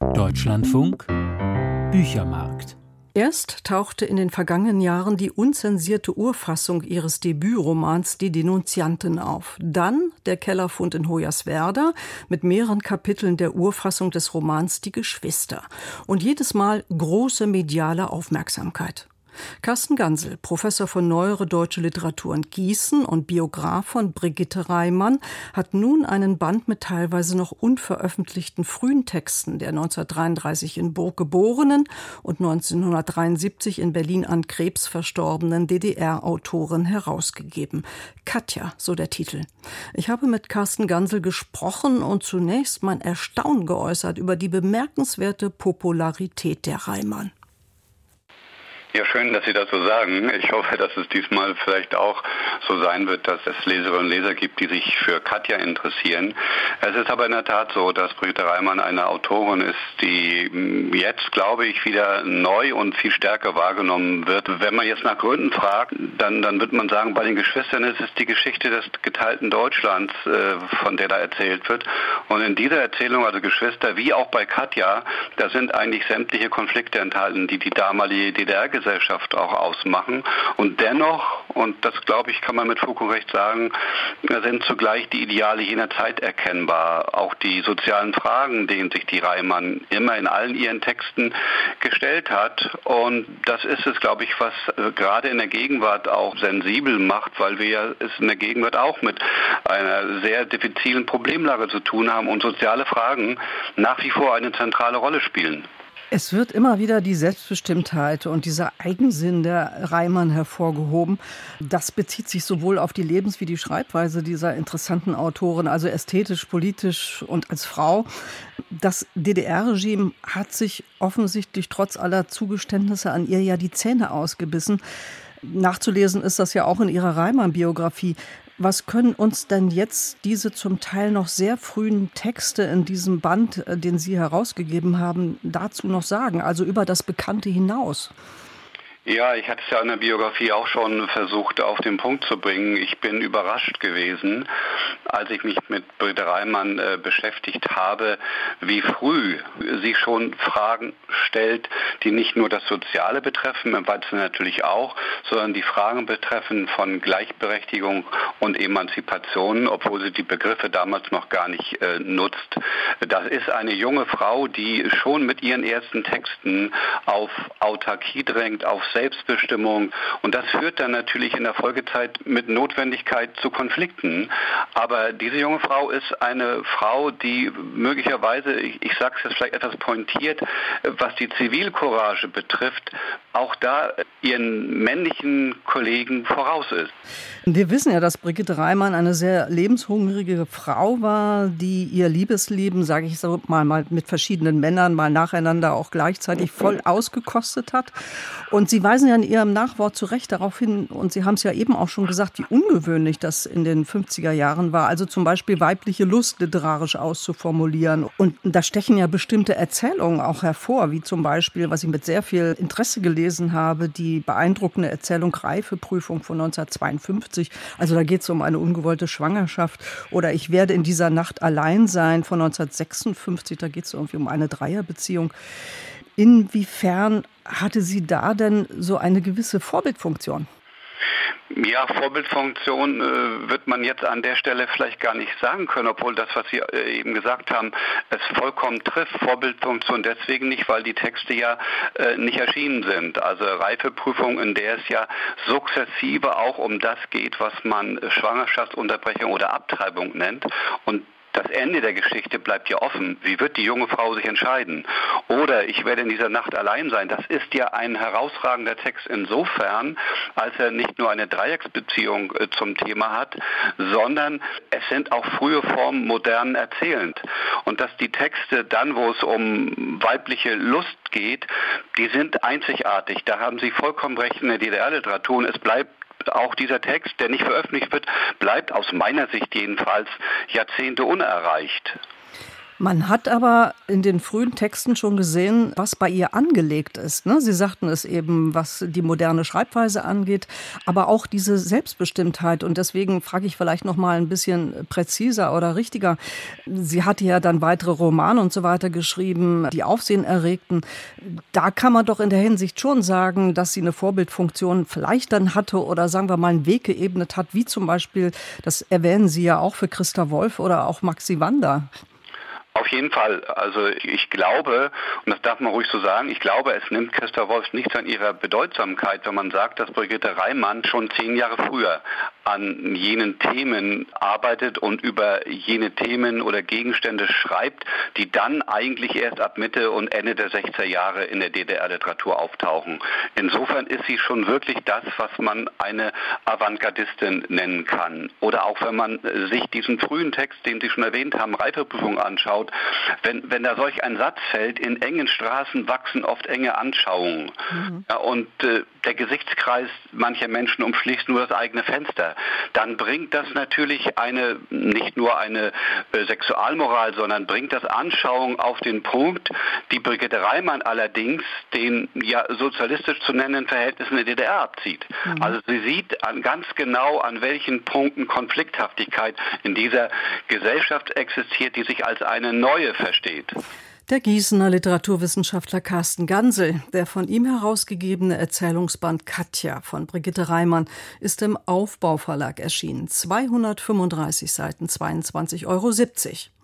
Deutschlandfunk Büchermarkt Erst tauchte in den vergangenen Jahren die unzensierte Urfassung ihres Debütromans Die Denunzianten auf. Dann der Kellerfund in Hoyerswerda mit mehreren Kapiteln der Urfassung des Romans Die Geschwister. Und jedes Mal große mediale Aufmerksamkeit. Carsten Gansel, Professor für Neuere Deutsche Literatur in Gießen und Biograf von Brigitte Reimann, hat nun einen Band mit teilweise noch unveröffentlichten frühen Texten der 1933 in Burg geborenen und 1973 in Berlin an Krebs verstorbenen DDR-Autorin herausgegeben. Katja, so der Titel. Ich habe mit Carsten Gansel gesprochen und zunächst mein Erstaunen geäußert über die bemerkenswerte Popularität der Reimann. Ja, schön, dass Sie das so sagen. Ich hoffe, dass es diesmal vielleicht auch so sein wird, dass es Leserinnen und Leser gibt, die sich für Katja interessieren. Es ist aber in der Tat so, dass Brigitte Reimann eine Autorin ist, die jetzt, glaube ich, wieder neu und viel stärker wahrgenommen wird. Wenn man jetzt nach Gründen fragt, dann, dann wird man sagen, bei den Geschwistern ist es die Geschichte des geteilten Deutschlands, äh, von der da erzählt wird. Und in dieser Erzählung, also Geschwister, wie auch bei Katja, da sind eigentlich sämtliche Konflikte enthalten, die die damalige DDR Gesellschaft auch ausmachen. Und dennoch, und das glaube ich, kann man mit und Recht sagen, sind zugleich die Ideale jener Zeit erkennbar. Auch die sozialen Fragen, denen sich die Reimann immer in allen ihren Texten gestellt hat. Und das ist es, glaube ich, was äh, gerade in der Gegenwart auch sensibel macht, weil wir es in der Gegenwart auch mit einer sehr diffizilen Problemlage zu tun haben und soziale Fragen nach wie vor eine zentrale Rolle spielen. Es wird immer wieder die Selbstbestimmtheit und dieser Eigensinn der Reimann hervorgehoben. Das bezieht sich sowohl auf die Lebens- wie die Schreibweise dieser interessanten Autoren, also ästhetisch, politisch und als Frau. Das DDR-Regime hat sich offensichtlich trotz aller Zugeständnisse an ihr ja die Zähne ausgebissen. Nachzulesen ist das ja auch in ihrer Reimann-Biografie. Was können uns denn jetzt diese zum Teil noch sehr frühen Texte in diesem Band, äh, den Sie herausgegeben haben, dazu noch sagen? Also über das Bekannte hinaus? Ja, ich hatte es ja in der Biografie auch schon versucht auf den Punkt zu bringen. Ich bin überrascht gewesen, als ich mich mit Britta Reimann äh, beschäftigt habe, wie früh sie schon Fragen stellt, die nicht nur das Soziale betreffen, im Weiteren natürlich auch, sondern die Fragen betreffen von Gleichberechtigung und Emanzipation, obwohl sie die Begriffe damals noch gar nicht äh, nutzt. Das ist eine junge Frau, die schon mit ihren ersten Texten auf Autarkie drängt, auf Selbstbestimmung. Und das führt dann natürlich in der Folgezeit mit Notwendigkeit zu Konflikten. Aber diese junge Frau ist eine Frau, die möglicherweise, ich, ich sage es jetzt vielleicht etwas pointiert, was die Zivilcourage betrifft, auch da ihren männlichen Kollegen voraus ist. Wir wissen ja, dass Brigitte Reimann eine sehr lebenshungrige Frau war, die ihr Liebesleben, sage ich so mal, mal mit verschiedenen Männern mal nacheinander auch gleichzeitig voll ausgekostet hat. Und Sie weisen ja in Ihrem Nachwort zu Recht darauf hin, und Sie haben es ja eben auch schon gesagt, wie ungewöhnlich das in den 50er Jahren war. Also zum Beispiel weibliche Lust literarisch auszuformulieren. Und da stechen ja bestimmte Erzählungen auch hervor, wie zum Beispiel, was ich mit sehr viel Interesse gelesen habe, die beeindruckende Erzählung Reifeprüfung von 1952 1950. Also da geht es um eine ungewollte Schwangerschaft. Oder Ich werde in dieser Nacht allein sein von 1956. Da geht es irgendwie um eine Dreierbeziehung. Inwiefern hatte sie da denn so eine gewisse Vorbildfunktion? Ja, Vorbildfunktion äh, wird man jetzt an der Stelle vielleicht gar nicht sagen können, obwohl das, was Sie äh, eben gesagt haben, es vollkommen trifft. Vorbildfunktion deswegen nicht, weil die Texte ja äh, nicht erschienen sind. Also Reifeprüfung, in der es ja sukzessive auch um das geht, was man Schwangerschaftsunterbrechung oder Abtreibung nennt. Und das Ende der Geschichte bleibt ja offen. Wie wird die junge Frau sich entscheiden? Oder ich werde in dieser Nacht allein sein. Das ist ja ein herausragender Text insofern, als er nicht nur eine Dreiecksbeziehung äh, zum Thema hat, sondern es sind auch frühe Formen modernen Erzählend. Und dass die Texte dann, wo es um weibliche Lust geht, die sind einzigartig. Da haben Sie vollkommen recht in der DDR-Literatur. Und es bleibt auch dieser Text, der nicht veröffentlicht wird, bleibt aus meiner Sicht jedenfalls Jahrzehnte unerreicht. Man hat aber in den frühen Texten schon gesehen, was bei ihr angelegt ist. Ne? Sie sagten es eben, was die moderne Schreibweise angeht, aber auch diese Selbstbestimmtheit. Und deswegen frage ich vielleicht noch mal ein bisschen präziser oder richtiger. Sie hatte ja dann weitere Romane und so weiter geschrieben, die Aufsehen erregten. Da kann man doch in der Hinsicht schon sagen, dass sie eine Vorbildfunktion vielleicht dann hatte oder sagen wir mal einen Weg geebnet hat, wie zum Beispiel, das erwähnen Sie ja auch für Christa Wolf oder auch Maxi Wander. Auf jeden Fall. Also ich glaube, und das darf man ruhig so sagen, ich glaube, es nimmt Christa Wolf nichts an ihrer Bedeutsamkeit, wenn man sagt, dass Brigitte Reimann schon zehn Jahre früher an jenen Themen arbeitet und über jene Themen oder Gegenstände schreibt, die dann eigentlich erst ab Mitte und Ende der 60er Jahre in der DDR-Literatur auftauchen. Insofern ist sie schon wirklich das, was man eine Avantgardistin nennen kann. Oder auch wenn man sich diesen frühen Text, den Sie schon erwähnt haben, Reifeprüfung anschaut, wenn, wenn da solch ein Satz fällt, in engen Straßen wachsen oft enge Anschauungen. Mhm. Ja, und äh, der Gesichtskreis mancher Menschen umschließt nur das eigene Fenster dann bringt das natürlich eine, nicht nur eine äh, Sexualmoral, sondern bringt das Anschauung auf den Punkt, die Brigitte Reimann allerdings den ja sozialistisch zu nennenden Verhältnissen der DDR abzieht. Mhm. Also sie sieht an, ganz genau, an welchen Punkten Konflikthaftigkeit in dieser Gesellschaft existiert, die sich als eine neue versteht. Der Gießener Literaturwissenschaftler Carsten Gansel, der von ihm herausgegebene Erzählungsband Katja von Brigitte Reimann ist im Aufbauverlag erschienen. 235 Seiten, 22,70 Euro.